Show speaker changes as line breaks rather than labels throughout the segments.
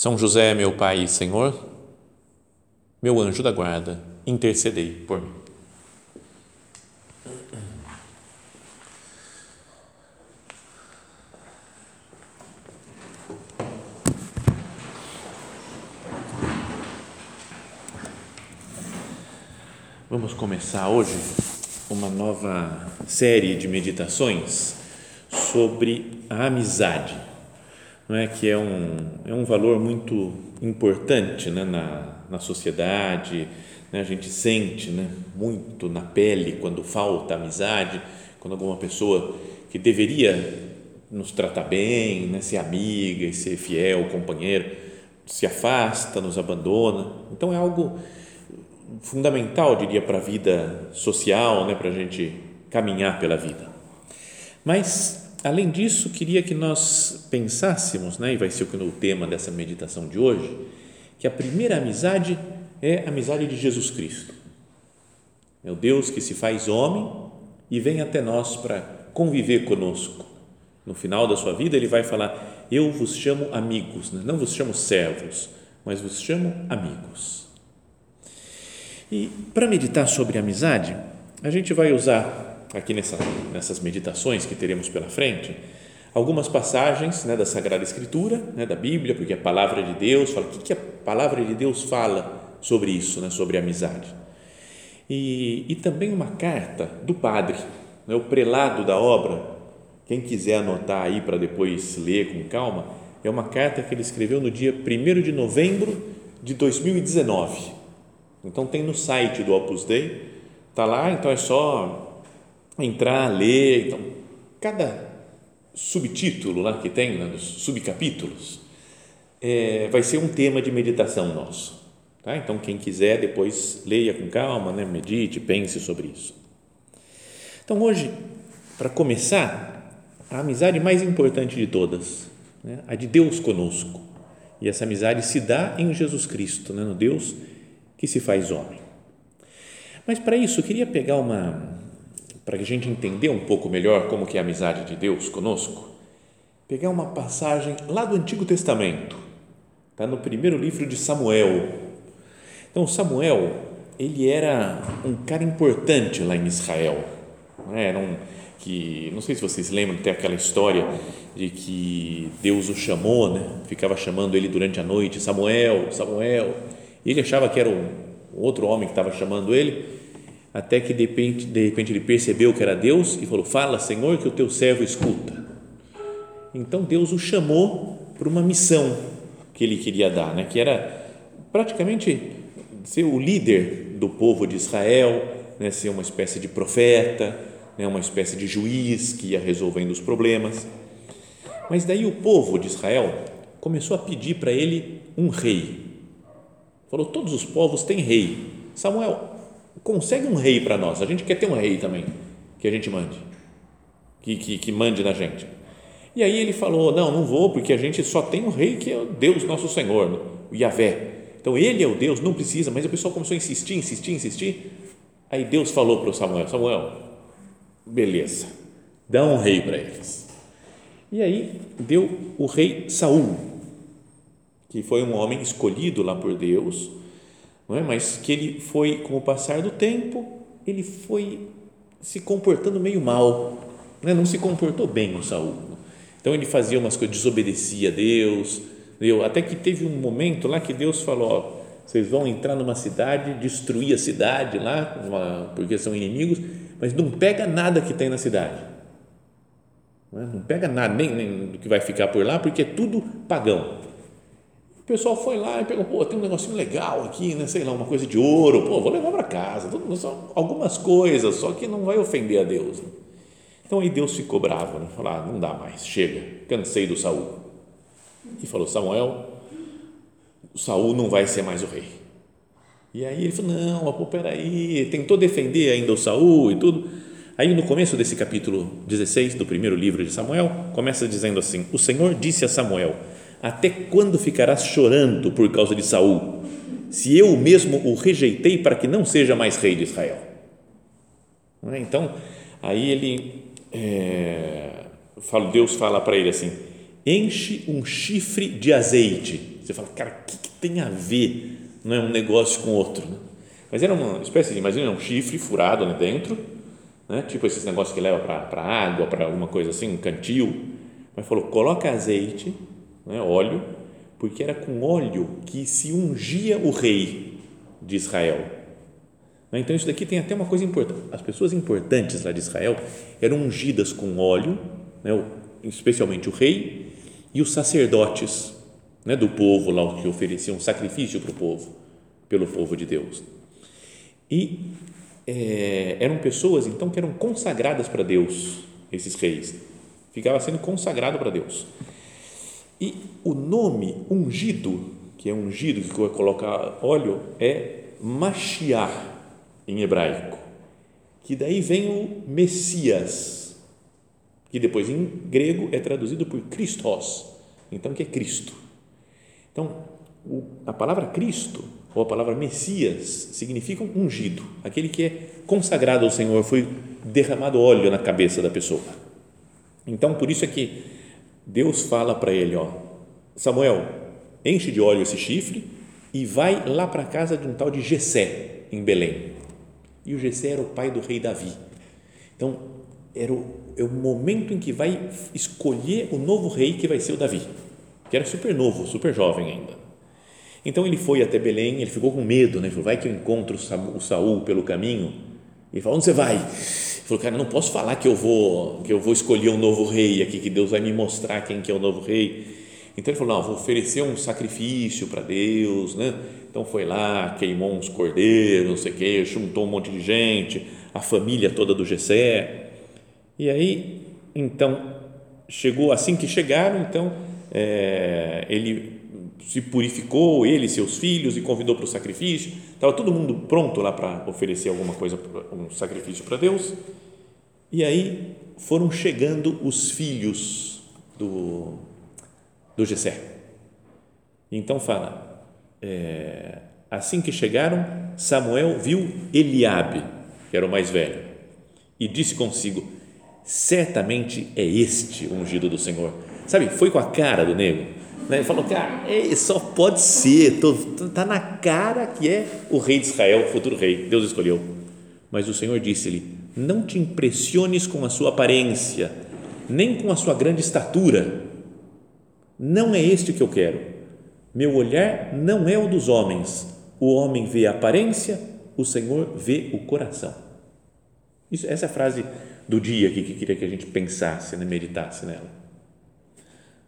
são José, meu Pai e Senhor, meu anjo da guarda, intercedei por mim. Vamos começar hoje uma nova série de meditações sobre a amizade não é que é um, é um valor muito importante né, na, na sociedade, né, a gente sente né, muito na pele quando falta amizade, quando alguma pessoa que deveria nos tratar bem, né, ser amiga e ser fiel, companheiro, se afasta, nos abandona. Então é algo fundamental, diria, para a vida social, né, para a gente caminhar pela vida. Mas além disso, queria que nós pensássemos, né, e vai ser o tema dessa meditação de hoje, que a primeira amizade é a amizade de Jesus Cristo. É o Deus que se faz homem e vem até nós para conviver conosco. No final da sua vida, ele vai falar: Eu vos chamo amigos, né? não vos chamo servos, mas vos chamo amigos. E para meditar sobre amizade, a gente vai usar aqui nessa, nessas meditações que teremos pela frente, algumas passagens né, da Sagrada Escritura, né, da Bíblia, porque a palavra de Deus fala, o que, que a palavra de Deus fala sobre isso, né, sobre amizade. E, e também uma carta do padre, né, o prelado da obra, quem quiser anotar aí para depois ler com calma, é uma carta que ele escreveu no dia 1 de novembro de 2019. Então tem no site do Opus Dei, está lá, então é só entrar, ler. Então, cada subtítulo lá que tem, né, dos subcapítulos, é, vai ser um tema de meditação nosso. Tá? Então, quem quiser, depois leia com calma, né, medite, pense sobre isso. Então, hoje, para começar, a amizade mais importante de todas, né, a de Deus conosco. E essa amizade se dá em Jesus Cristo, né, no Deus que se faz homem. Mas para isso, eu queria pegar uma, para que a gente entender um pouco melhor como que é a amizade de Deus conosco, pegar uma passagem lá do Antigo Testamento, está no primeiro livro de Samuel. Então, Samuel, ele era um cara importante lá em Israel, é? era um, que, não sei se vocês lembram, tem aquela história de que Deus o chamou, né? ficava chamando ele durante a noite, Samuel, Samuel, e ele achava que era um outro homem que estava chamando ele, até que de repente, de repente ele percebeu que era Deus e falou: Fala, Senhor, que o teu servo escuta. Então Deus o chamou para uma missão que ele queria dar, né? que era praticamente ser o líder do povo de Israel, né? ser uma espécie de profeta, né? uma espécie de juiz que ia resolvendo os problemas. Mas daí o povo de Israel começou a pedir para ele um rei. Falou: Todos os povos têm rei. Samuel, consegue um rei para nós. A gente quer ter um rei também, que a gente mande, que, que, que mande na gente. E aí ele falou: Não, não vou, porque a gente só tem um rei que é o Deus nosso Senhor, o Yahvé. Então ele é o Deus, não precisa. Mas o pessoal começou a insistir, insistir, insistir. Aí Deus falou para o Samuel: Samuel, beleza, dá um rei para eles. E aí deu o rei Saul, que foi um homem escolhido lá por Deus não é? mas que ele foi, com o passar do tempo, ele foi se comportando meio mal, não, é? não se comportou bem o Saul. Então ele fazia umas coisas, desobedecia a Deus, deu, até que teve um momento lá que Deus falou: ó, vocês vão entrar numa cidade, destruir a cidade lá, porque são inimigos, mas não pega nada que tem na cidade. Não, é? não pega nada, nem, nem do que vai ficar por lá, porque é tudo pagão pessoal foi lá e pegou, pô, tem um negocinho legal aqui, né? sei lá, uma coisa de ouro, pô, vou levar para casa. São algumas coisas, só que não vai ofender a Deus. Né? Então aí Deus ficou bravo, né? falou, ah, não dá mais, chega, cansei do Saul. E falou, Samuel, Saul não vai ser mais o rei. E aí ele falou: não, pô, peraí, tentou defender ainda o Saul e tudo. Aí no começo desse capítulo 16 do primeiro livro de Samuel, começa dizendo assim: O Senhor disse a Samuel: Até quando ficarás chorando por causa de Saul, se eu mesmo o rejeitei para que não seja mais rei de Israel? É? Então, aí ele, é, fala, Deus fala para ele assim: enche um chifre de azeite. Você fala, cara, o que, que tem a ver não é um negócio com outro? Né? Mas era uma espécie de, imagina, um chifre furado ali dentro, né? tipo esses negócios que leva para água, para alguma coisa assim, um cantil. Mas falou, coloca azeite, né, óleo, porque era com óleo que se ungia o rei de Israel. Né? Então, isso daqui tem até uma coisa importante. As pessoas importantes lá de Israel eram ungidas com óleo, né? especialmente o rei e os sacerdotes né? do povo lá que ofereciam sacrifício para o povo, pelo povo de Deus. E é, eram pessoas, então, que eram consagradas para Deus, esses reis. Ficava sendo consagrado para Deus. E o nome ungido, que é ungido, que coloca óleo, é Mashiach em hebraico, que daí vem o Messias, que depois em grego é traduzido por Christos, então que é Cristo. Então, a palavra Cristo ou a palavra Messias significa ungido, aquele que é consagrado ao Senhor, foi derramado óleo na cabeça da pessoa. Então, por isso é que Deus fala para ele, ó, Samuel, enche de óleo esse chifre e vai lá para a casa de um tal de Gesé em Belém. E o Gesé era o pai do rei Davi. Então, era o, é o momento em que vai escolher o novo rei que vai ser o Davi, que era super novo, super jovem ainda. Então ele foi até Belém, ele ficou com medo, né? Ele falou, vai que eu encontro o Saul pelo caminho. Ele falou, onde você vai? Falou, cara, não posso falar que eu vou que eu vou escolher um novo rei aqui, que Deus vai me mostrar quem que é o novo rei. Então ele falou, não, vou oferecer um sacrifício para Deus, né? Então foi lá, queimou uns cordeiros, não sei o quê, juntou um monte de gente, a família toda do Gessé. E aí, então, chegou, assim que chegaram, então, é, ele se purificou, ele e seus filhos, e convidou para o sacrifício. Estava todo mundo pronto lá para oferecer alguma coisa, um sacrifício para Deus. E aí foram chegando os filhos do, do Gessé. Então fala, é, assim que chegaram, Samuel viu Eliabe, que era o mais velho, e disse consigo, certamente é este o ungido do Senhor. Sabe, foi com a cara do nego. Né? Ele falou, cara, só pode ser, está na cara que é o rei de Israel, o futuro rei, Deus escolheu. Mas o Senhor disse-lhe, não te impressiones com a sua aparência, nem com a sua grande estatura, não é este que eu quero. Meu olhar não é o dos homens. O homem vê a aparência, o Senhor vê o coração. Isso, essa é a frase do dia aqui que queria que a gente pensasse, né, meditasse nela.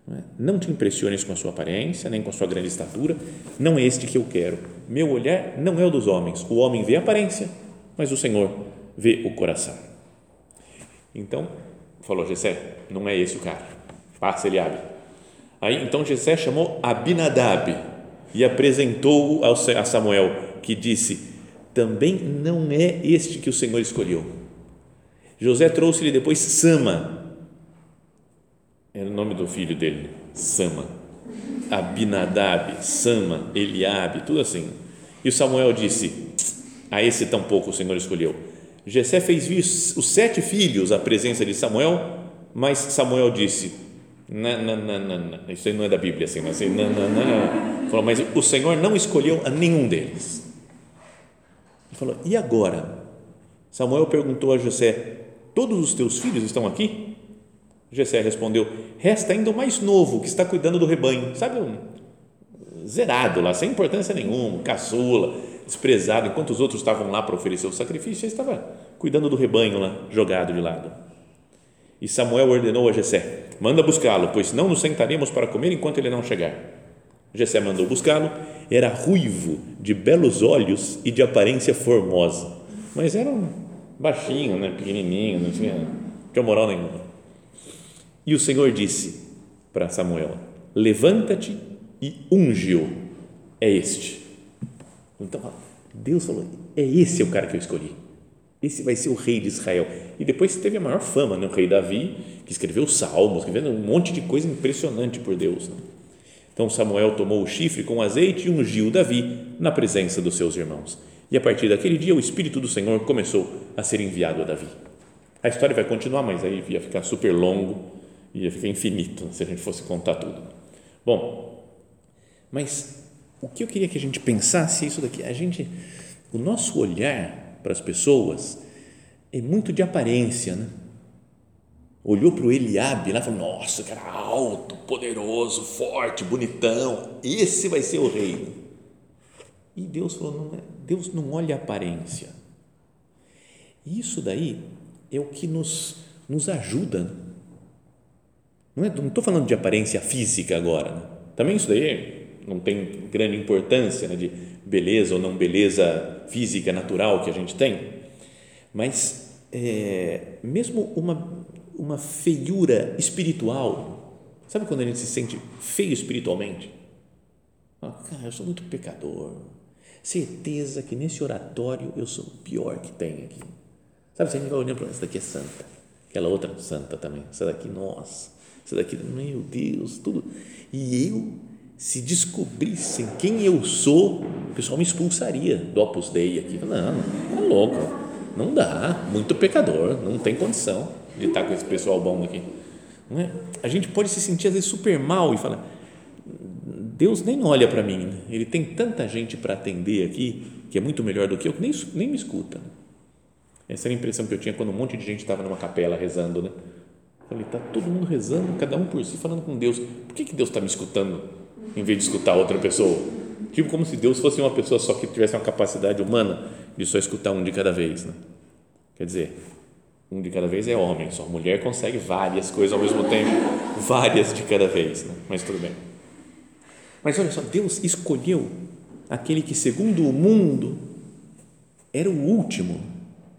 Não é? te impressiones com a sua aparência, nem com a sua grande estatura, não é este que eu quero. Meu olhar não é o dos homens. O homem vê a aparência, mas o Senhor vê o coração. Então, falou Jessé, não é esse o cara. Passa, ele abre. Aí então Jessé chamou Abinadab e apresentou-o a Samuel, que disse: Também não é este que o Senhor escolheu. José trouxe-lhe depois Sama, era o nome do filho dele, Sama. Abinadab, Sama, Eliabe, tudo assim. E o Samuel disse: A esse tampouco o Senhor escolheu. Jessé fez vir os sete filhos à presença de Samuel, mas Samuel disse: não, Isso aí não é da Bíblia, assim, mas, não, não. Falou, mas o Senhor não escolheu a nenhum deles. Ele falou, e agora? Samuel perguntou a José: Todos os teus filhos estão aqui? José respondeu: Resta ainda o mais novo que está cuidando do rebanho. Sabe, um zerado lá, sem importância nenhuma, caçula, desprezado. Enquanto os outros estavam lá para oferecer o sacrifício, ele estava cuidando do rebanho lá, jogado de lado. E Samuel ordenou a Jessé: Manda buscá-lo, pois não nos sentaremos para comer enquanto ele não chegar. Jessé mandou buscá-lo. Era ruivo, de belos olhos e de aparência formosa, mas era um baixinho, né, pequenininho, não tinha, não tinha moral nenhuma. E o Senhor disse para Samuel: Levanta-te e unge-o, é este. Então, Deus falou, é esse o cara que eu escolhi. Esse vai ser o rei de Israel. E depois teve a maior fama, né? o rei Davi, que escreveu salmos, escreveu um monte de coisa impressionante por Deus. Né? Então Samuel tomou o chifre com azeite e ungiu Davi na presença dos seus irmãos. E a partir daquele dia o Espírito do Senhor começou a ser enviado a Davi. A história vai continuar, mas aí ia ficar super longo, ia ficar infinito se a gente fosse contar tudo. Bom, mas o que eu queria que a gente pensasse é isso daqui, a gente, o nosso olhar para as pessoas é muito de aparência, né? Olhou para o Eliabe lá e falou: Nossa, cara alto, poderoso, forte, bonitão, esse vai ser o rei. E Deus falou: não é, Deus não olha a aparência. Isso daí é o que nos, nos ajuda. Não estou é, falando de aparência física agora. Né? Também isso daí não tem grande importância né, de beleza ou não beleza física, natural que a gente tem. Mas é, mesmo uma, uma feiura espiritual, sabe quando a gente se sente feio espiritualmente? Ah, cara, eu sou muito pecador. Certeza que nesse oratório eu sou o pior que tem aqui. Sabe, você vai olhando para essa daqui é santa, aquela outra santa também, essa daqui, nossa, essa daqui, meu Deus, tudo. E eu, se descobrissem quem eu sou, o pessoal me expulsaria do Opus Dei aqui. Não, é louco, não dá, muito pecador, não tem condição de estar com esse pessoal bom aqui. Não é? A gente pode se sentir às vezes super mal e falar, Deus nem olha para mim, né? ele tem tanta gente para atender aqui que é muito melhor do que eu, que nem, nem me escuta. Essa era a impressão que eu tinha quando um monte de gente estava numa capela rezando, né? Falei, está todo mundo rezando, cada um por si, falando com Deus. Por que, que Deus está me escutando em vez de escutar outra pessoa? Tipo como se Deus fosse uma pessoa só que tivesse uma capacidade humana de só escutar um de cada vez, né? Quer dizer, um de cada vez é homem, só mulher consegue várias coisas ao mesmo tempo, várias de cada vez, né? mas tudo bem. Mas olha só, Deus escolheu aquele que, segundo o mundo, era o último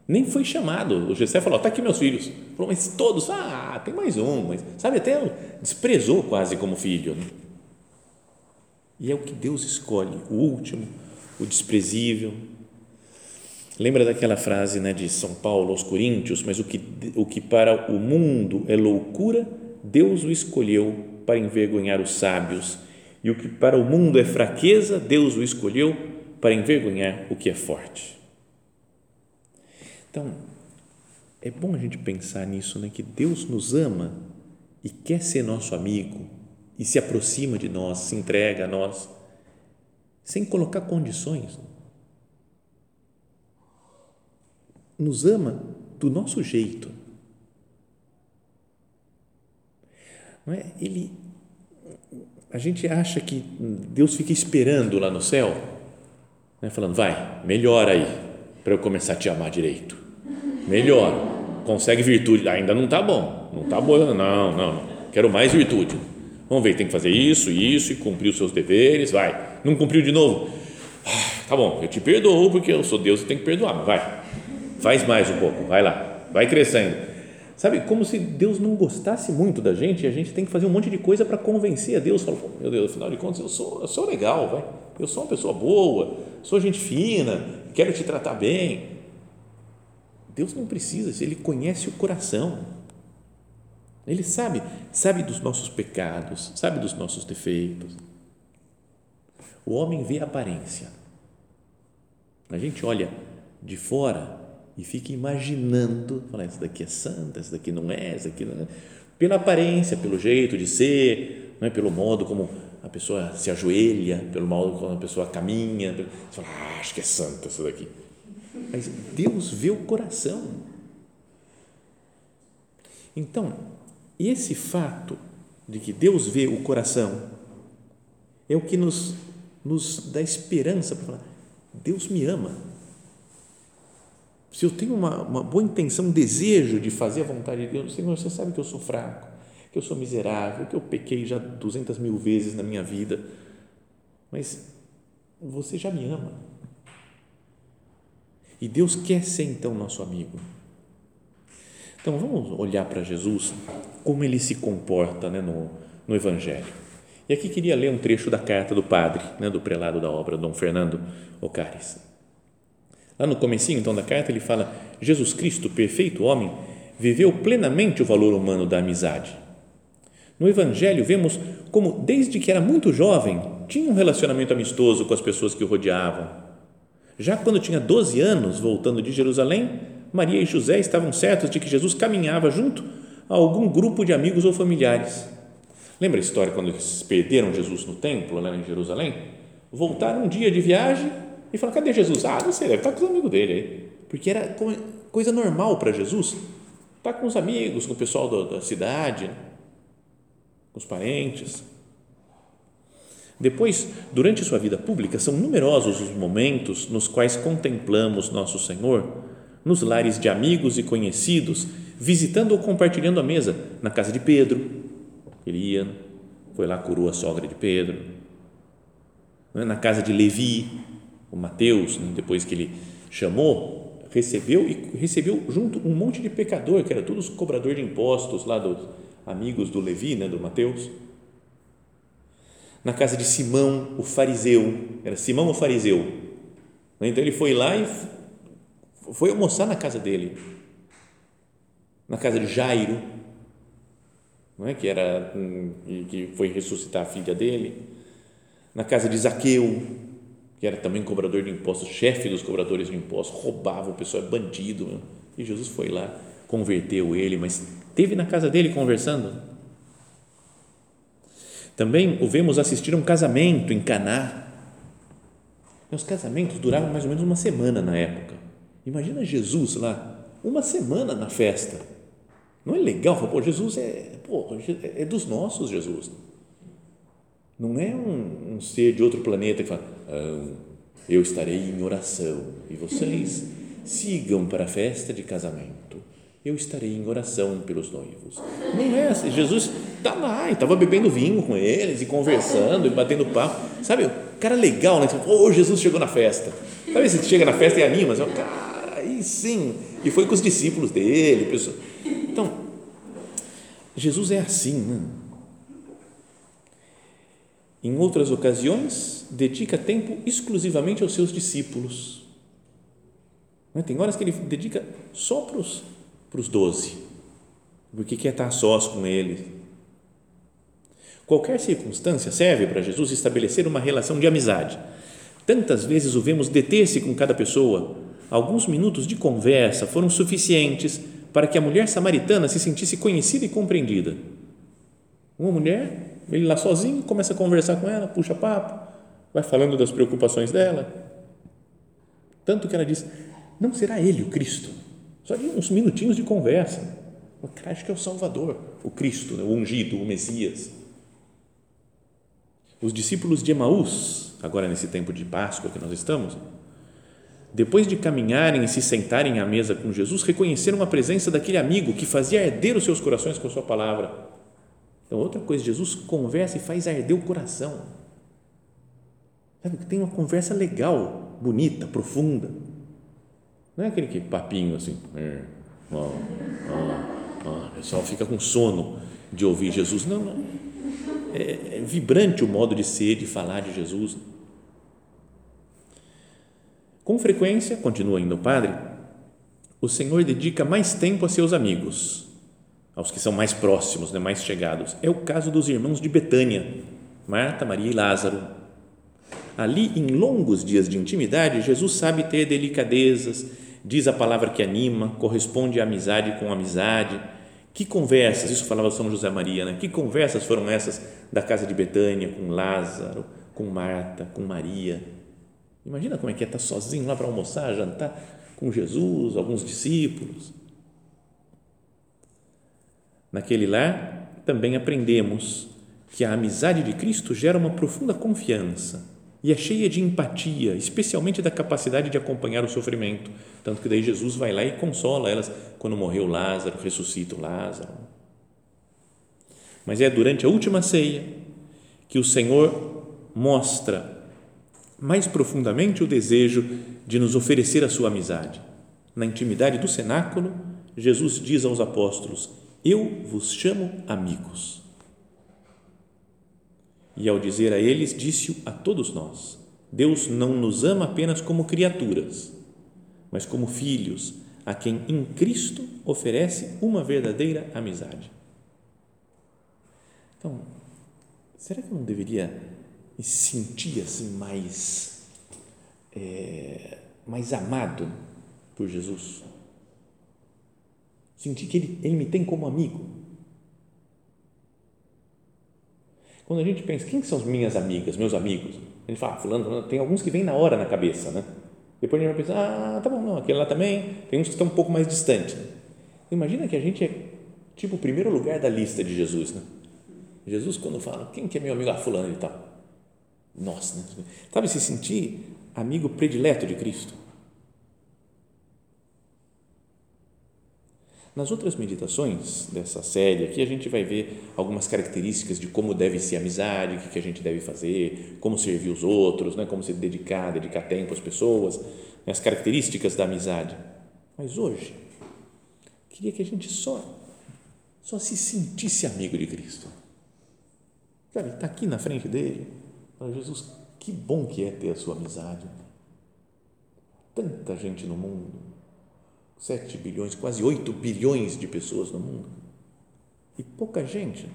nem foi chamado. O José falou: está aqui meus filhos. Mas todos, ah, tem mais um. Mas, sabe, até desprezou quase como filho. Né? E é o que Deus escolhe, o último, o desprezível. Lembra daquela frase né, de São Paulo aos Coríntios? Mas o que, o que para o mundo é loucura, Deus o escolheu para envergonhar os sábios. E o que para o mundo é fraqueza, Deus o escolheu para envergonhar o que é forte. Então, é bom a gente pensar nisso, né? que Deus nos ama e quer ser nosso amigo e se aproxima de nós, se entrega a nós, sem colocar condições. Nos ama do nosso jeito. Não é? Ele, a gente acha que Deus fica esperando lá no céu, né? falando, vai, melhora aí, para eu começar a te amar direito melhor. Consegue virtude, ainda não está bom, não está bom, não, não, não, quero mais virtude. Vamos ver, tem que fazer isso, isso e cumprir os seus deveres, vai. Não cumpriu de novo? Ah, tá bom, eu te perdoo porque eu sou Deus e tenho que perdoar, mas vai. Faz mais um pouco, vai lá, vai crescendo. Sabe, como se Deus não gostasse muito da gente e a gente tem que fazer um monte de coisa para convencer a Deus. Fala, meu Deus, afinal de contas, eu sou, eu sou legal, vai. Eu sou uma pessoa boa, sou gente fina, quero te tratar bem. Deus não precisa, ele conhece o coração. Ele sabe, sabe dos nossos pecados, sabe dos nossos defeitos. O homem vê a aparência. A gente olha de fora e fica imaginando, fala, essa daqui é santa, essa daqui não é, essa daqui não é. Pela aparência, pelo jeito de ser, não é? pelo modo como a pessoa se ajoelha, pelo modo como a pessoa caminha. Você fala, ah, acho que é santa essa daqui mas Deus vê o coração. Então, esse fato de que Deus vê o coração é o que nos, nos dá esperança para falar: Deus me ama. Se eu tenho uma, uma boa intenção, um desejo de fazer a vontade de Deus, Senhor, você sabe que eu sou fraco, que eu sou miserável, que eu pequei já duzentas mil vezes na minha vida, mas você já me ama e Deus quer ser então nosso amigo. Então vamos olhar para Jesus, como ele se comporta né, no, no Evangelho. E aqui queria ler um trecho da carta do padre, né, do prelado da obra, Dom Fernando Ocares. Lá no comecinho, então, da carta, ele fala Jesus Cristo, perfeito homem, viveu plenamente o valor humano da amizade. No Evangelho, vemos como, desde que era muito jovem, tinha um relacionamento amistoso com as pessoas que o rodeavam. Já quando tinha 12 anos, voltando de Jerusalém, Maria e José estavam certos de que Jesus caminhava junto a algum grupo de amigos ou familiares Lembra a história quando eles perderam Jesus no templo, lá em Jerusalém? Voltaram um dia de viagem e falaram: cadê Jesus? Ah, não sei, deve estar com os amigos dele aí. Porque era coisa normal para Jesus estar com os amigos, com o pessoal da, cidade, com os parentes. Depois, durante sua vida pública, são numerosos os momentos nos quais contemplamos Nosso Senhor nos lares de amigos e conhecidos, visitando ou compartilhando a mesa na casa de Pedro, ele ia, foi lá, curou a sogra de Pedro. É? Na casa de Levi, o Mateus, né? depois que ele chamou, recebeu e recebeu junto um monte de pecador, que era todos cobrador de impostos lá dos amigos do Levi, né, do Mateus. Na casa de Simão, o fariseu, era Simão o fariseu. Né? Então ele foi lá e foi almoçar na casa dele. Na casa de Jairo, não é? que era que foi ressuscitar a filha dele, na casa de Zaqueu, que era também cobrador de impostos, chefe dos cobradores de impostos, roubava o pessoal, é bandido, e Jesus foi lá, converteu ele, mas teve na casa dele conversando. Também o vemos assistir a um casamento em Caná. Os casamentos duravam mais ou menos uma semana na época. Imagina Jesus lá, uma semana na festa não é legal pô, Jesus é, pô, é dos nossos, Jesus. Não é um, um ser de outro planeta que fala, ah, eu estarei em oração e vocês sigam para a festa de casamento. Eu estarei em oração pelos noivos. Não é assim. Jesus está lá e estava bebendo vinho com eles e conversando e batendo papo. Sabe, cara legal, né? Ô, oh, Jesus chegou na festa. Sabe, você chega na festa e anima, você fala, cara, aí sim. E foi com os discípulos dele, pessoal então, Jesus é assim. Né? Em outras ocasiões, dedica tempo exclusivamente aos seus discípulos. Né? Tem horas que ele dedica só para os, para os doze, porque quer estar sós com ele. Qualquer circunstância serve para Jesus estabelecer uma relação de amizade. Tantas vezes o vemos deter-se com cada pessoa. Alguns minutos de conversa foram suficientes para que a mulher samaritana se sentisse conhecida e compreendida. Uma mulher, ele lá sozinho, começa a conversar com ela, puxa papo, vai falando das preocupações dela. Tanto que ela diz: Não será ele o Cristo? Só de uns minutinhos de conversa. O cara acha que é o Salvador, o Cristo, né? o ungido, o Messias. Os discípulos de Emaús, agora nesse tempo de Páscoa que nós estamos, depois de caminharem e se sentarem à mesa com Jesus, reconheceram a presença daquele amigo que fazia arder os seus corações com a sua palavra. Então, outra coisa, Jesus conversa e faz arder o coração. Sabe, tem uma conversa legal, bonita, profunda. Não é aquele que papinho assim, ó, ó, ó, o pessoal fica com sono de ouvir Jesus. Não, não. É, é vibrante o modo de ser, de falar de Jesus. Com frequência, continua ainda o padre, o Senhor dedica mais tempo a seus amigos, aos que são mais próximos, né, mais chegados. É o caso dos irmãos de Betânia, Marta, Maria e Lázaro. Ali, em longos dias de intimidade, Jesus sabe ter delicadezas, diz a palavra que anima, corresponde à amizade com amizade. Que conversas, isso falava São José Maria, né? Que conversas foram essas da casa de Betânia com Lázaro, com Marta, com Maria? Imagina como é que é estar sozinho lá para almoçar, jantar com Jesus, alguns discípulos. Naquele lar também aprendemos que a amizade de Cristo gera uma profunda confiança e é cheia de empatia, especialmente da capacidade de acompanhar o sofrimento. Tanto que daí Jesus vai lá e consola elas quando morreu Lázaro, ressuscita o Lázaro. Mas é durante a última ceia que o Senhor mostra mais profundamente o desejo de nos oferecer a sua amizade. Na intimidade do cenáculo, Jesus diz aos apóstolos: Eu vos chamo amigos. E ao dizer a eles, disse-o a todos nós: Deus não nos ama apenas como criaturas, mas como filhos, a quem em Cristo oferece uma verdadeira amizade. Então, será que eu não deveria me sentir assim mais, é, mais amado por Jesus? Sentir que ele, ele me tem como amigo. Quando a gente pensa, quem são as minhas amigas, meus amigos? A gente fala, ah, fulano, tem alguns que vêm na hora na cabeça, né? Depois a gente vai pensar, ah, tá bom, não, aquele lá também, tem uns que estão um pouco mais distantes. Imagina que a gente é tipo o primeiro lugar da lista de Jesus, né? Jesus, quando fala, quem que é meu amigo? Ah, fulano e tal. Nossa, né? sabe se sentir amigo predileto de Cristo? Nas outras meditações dessa série aqui, a gente vai ver algumas características de como deve ser a amizade, o que a gente deve fazer, como servir os outros, né? como se dedicar, dedicar tempo às pessoas, né? as características da amizade. Mas hoje, queria que a gente só, só se sentisse amigo de Cristo. Sabe, está aqui na frente dele, fala, Jesus, que bom que é ter a sua amizade. Tanta gente no mundo, 7 bilhões, quase 8 bilhões de pessoas no mundo. E pouca gente.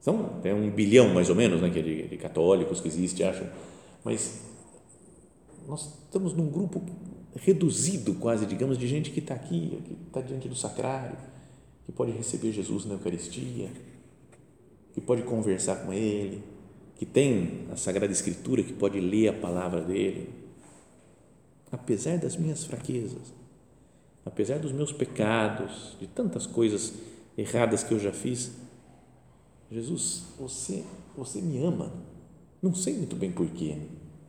São é um bilhão mais ou menos né, é de, de católicos que existe, acham. Mas nós estamos num grupo reduzido quase, digamos, de gente que está aqui, que está diante do sacrário, que pode receber Jesus na Eucaristia, que pode conversar com Ele, que tem a Sagrada Escritura, que pode ler a palavra dele. Apesar das minhas fraquezas, apesar dos meus pecados, de tantas coisas erradas que eu já fiz, Jesus, você, você me ama. Não sei muito bem porquê.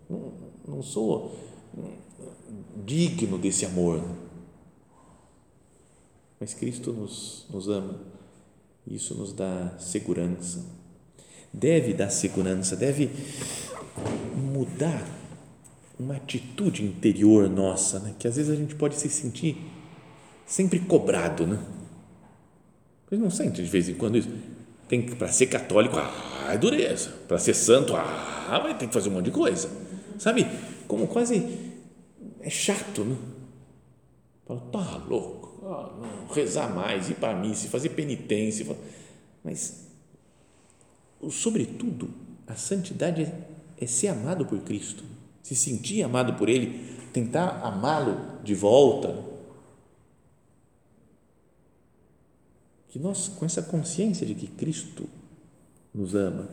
Não, não sou digno desse amor. Mas Cristo nos, nos ama. Isso nos dá segurança. Deve dar segurança, deve mudar uma atitude interior nossa, né? que às vezes a gente pode se sentir sempre cobrado, né? Vocês não sentem de vez em quando isso? Tem que, para ser católico, ah, é dureza. Para ser santo, ah, vai ter que fazer um monte de coisa. Sabe? Como quase é chato, né? Fala, tá louco, ah, não, rezar mais, ir para missa, fazer penitência. Mas, sobretudo, a santidade é, é ser amado por Cristo, se sentir amado por Ele, tentar amá-lo de volta, que nós, com essa consciência de que Cristo nos ama,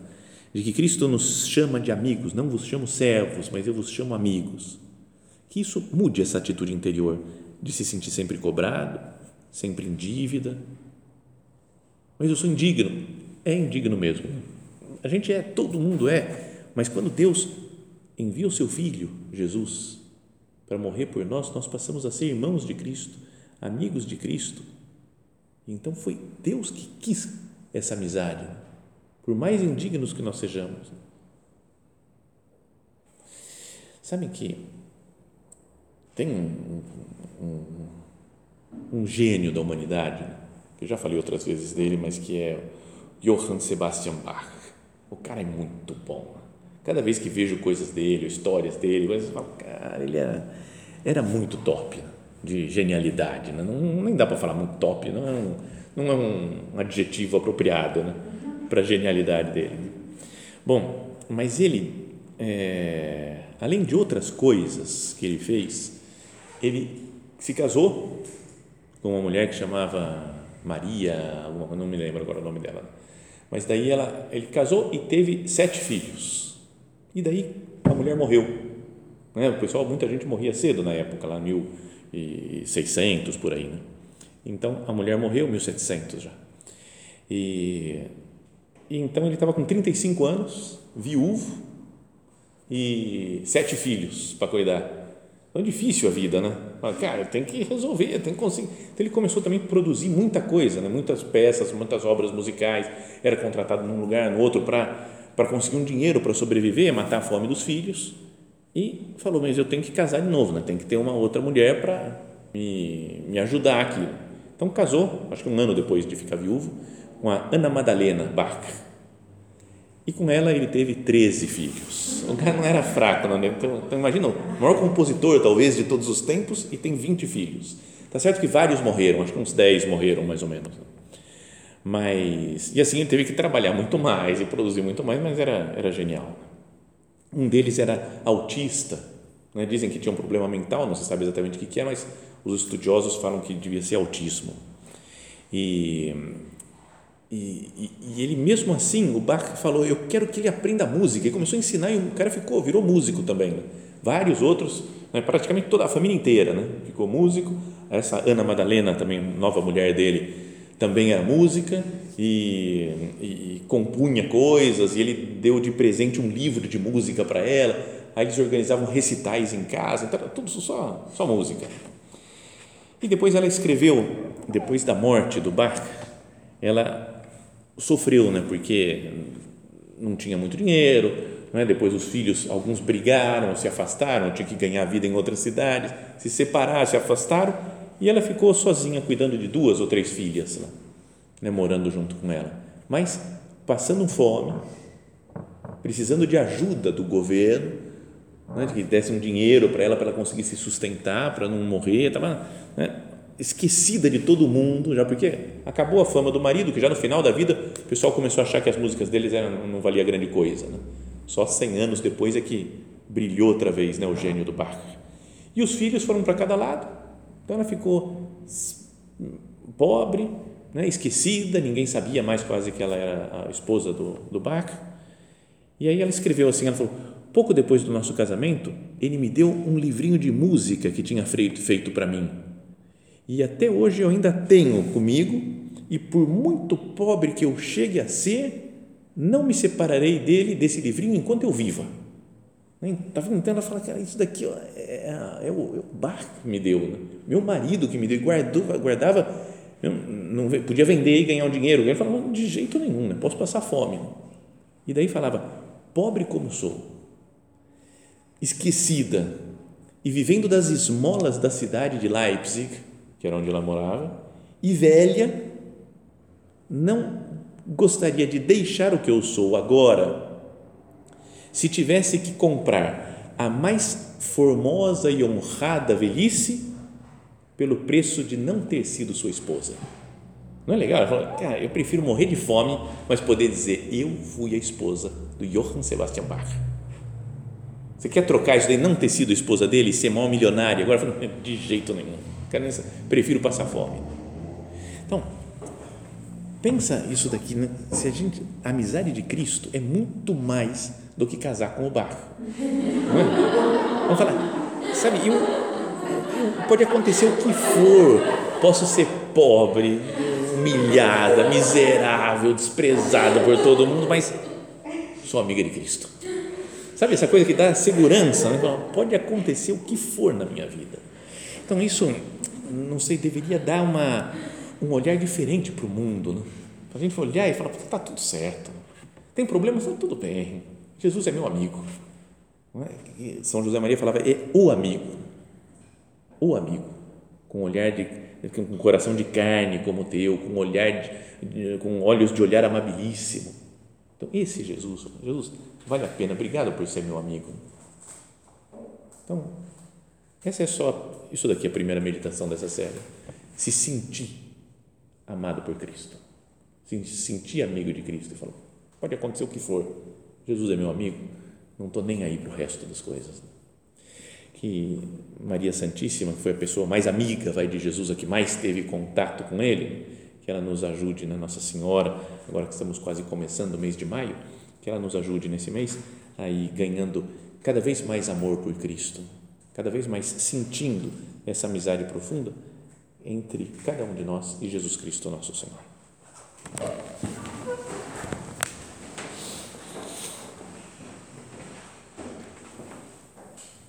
de que Cristo nos chama de amigos, não vos chamo servos, mas eu vos chamo amigos, que isso mude essa atitude interior de se sentir sempre cobrado, sempre em dívida. Mas eu sou indigno, é indigno mesmo. A gente é, todo mundo é, mas quando Deus envia o seu Filho, Jesus, para morrer por nós, nós passamos a ser irmãos de Cristo, amigos de Cristo então foi Deus que quis essa amizade, por mais indignos que nós sejamos. Sabe que tem um, um, um gênio da humanidade, que eu já falei outras vezes dele, mas que é Johann Sebastian Bach. O cara é muito bom. Cada vez que vejo coisas dele, histórias dele, eu falo, cara, ele era, era muito top de genialidade, né? não, nem dá para falar muito top, não é um, não é um adjetivo apropriado né? para a genialidade dele. Bom, mas ele, é, além de outras coisas que ele fez, ele se casou com uma mulher que chamava Maria, não me lembro agora o nome dela, mas daí ela, ele casou e teve sete filhos, e daí a mulher morreu, né? o pessoal, muita gente morria cedo na época, lá mil e 600 por aí, né? Então a mulher morreu 1700 já. E, e então ele estava com 35 anos, viúvo e sete filhos para cuidar. Então é difícil a vida, né? Cara, tem que resolver, tem que conseguir. Então ele começou também a produzir muita coisa, né? muitas peças, muitas obras musicais. Era contratado num lugar, no outro, para para conseguir um dinheiro para sobreviver, matar a fome dos filhos e falou, mas eu tenho que casar de novo, né? tem que ter uma outra mulher para me, me ajudar aqui. Então casou, acho que um ano depois de ficar viúvo, com a Ana Madalena Bach. E com ela ele teve 13 filhos. O cara não era fraco, não, né? então, então imagina, o maior compositor talvez de todos os tempos e tem 20 filhos. Tá certo que vários morreram, acho que uns 10 morreram mais ou menos. Mas, e assim ele teve que trabalhar muito mais e produzir muito mais, mas era, era genial. Um deles era autista, né? dizem que tinha um problema mental, não se sabe exatamente o que é, mas os estudiosos falam que devia ser autismo. E e, e, ele mesmo assim, o Bach falou, eu quero que ele aprenda música. E começou a ensinar e o cara ficou, virou músico também. Né? Vários outros, né? praticamente toda a família inteira, né? ficou músico. Essa Ana Madalena, também nova mulher dele, também era música e, e, compunha coisas. E ele deu de presente um livro de música para ela. Aí eles organizavam recitais em casa, então, tudo só, só música. E depois ela escreveu, depois da morte do Bach, ela sofreu, né? Porque não tinha muito dinheiro, né? depois os filhos, alguns brigaram, se afastaram, tinha que ganhar vida em outras cidades, se separaram, se afastaram, e ela ficou sozinha cuidando de duas ou três filhas, lá, né? morando junto com ela, mas passando fome, precisando de ajuda do governo, né? que desse um dinheiro para ela, para ela conseguir se sustentar, para não morrer, estava né? esquecida de todo mundo, já porque acabou a fama do marido, que já no final da vida o pessoal começou a achar que as músicas deles eram, não valia grande coisa. Né? Só 100 anos depois é que brilhou outra vez né, o gênio do Bach. E os filhos foram para cada lado. Então ela ficou pobre, né, esquecida, ninguém sabia mais quase que ela era a esposa do, do Bach. E aí ela escreveu assim, ela falou, pouco depois do nosso casamento, ele me deu um livrinho de música que tinha feito, para mim e até hoje eu ainda tenho comigo, e por muito pobre que eu chegue a ser, não me separarei dele, desse livrinho, enquanto eu viva. Estava né? tentando falar, cara, isso daqui ó, é, é, o, é o bar que me deu, né? meu marido que me deu, guardou, guardava, não, podia vender e ganhar um dinheiro. Ele falava, de jeito nenhum, né? posso passar fome. E daí falava, pobre como sou, esquecida e vivendo das esmolas da cidade de Leipzig, que era onde ela morava, e velha, não gostaria de deixar o que eu sou agora se tivesse que comprar a mais formosa e honrada velhice pelo preço de não ter sido sua esposa. Não é legal? Ela fala, cara, eu prefiro morrer de fome, mas poder dizer, eu fui a esposa do Johann Sebastian Bach. Você quer trocar isso de não ter sido a esposa dele e ser maior milionário? Agora, de jeito nenhum prefiro passar fome. Então, pensa isso daqui, né? se a gente, a amizade de Cristo é muito mais do que casar com o barco. É? Vamos falar, sabe, eu, pode acontecer o que for, posso ser pobre, humilhada, miserável, desprezada por todo mundo, mas sou amiga de Cristo. Sabe essa coisa que dá segurança? Né? Pode acontecer o que for na minha vida. Então, isso não sei, deveria dar uma, um olhar diferente para o mundo. Né? A gente olhar e falar, está tudo certo. Tem problemas? Está tudo bem. Jesus é meu amigo. É? São José Maria falava, é o amigo. O amigo. Com olhar de, com coração de carne como o teu, com olhar de, com olhos de olhar amabilíssimo. Então, esse Jesus, Jesus, vale a pena, obrigado por ser meu amigo. Então, essa é só, isso daqui é a primeira meditação dessa série. Se sentir amado por Cristo. Se sentir amigo de Cristo falar, pode acontecer o que for, Jesus é meu amigo, não estou nem aí para o resto das coisas. Que Maria Santíssima, que foi a pessoa mais amiga vai, de Jesus, a que mais teve contato com Ele, que ela nos ajude né, Nossa Senhora, agora que estamos quase começando o mês de maio, que ela nos ajude nesse mês a ir ganhando cada vez mais amor por Cristo, cada vez mais sentindo essa amizade profunda entre cada um de nós e Jesus Cristo, nosso Senhor.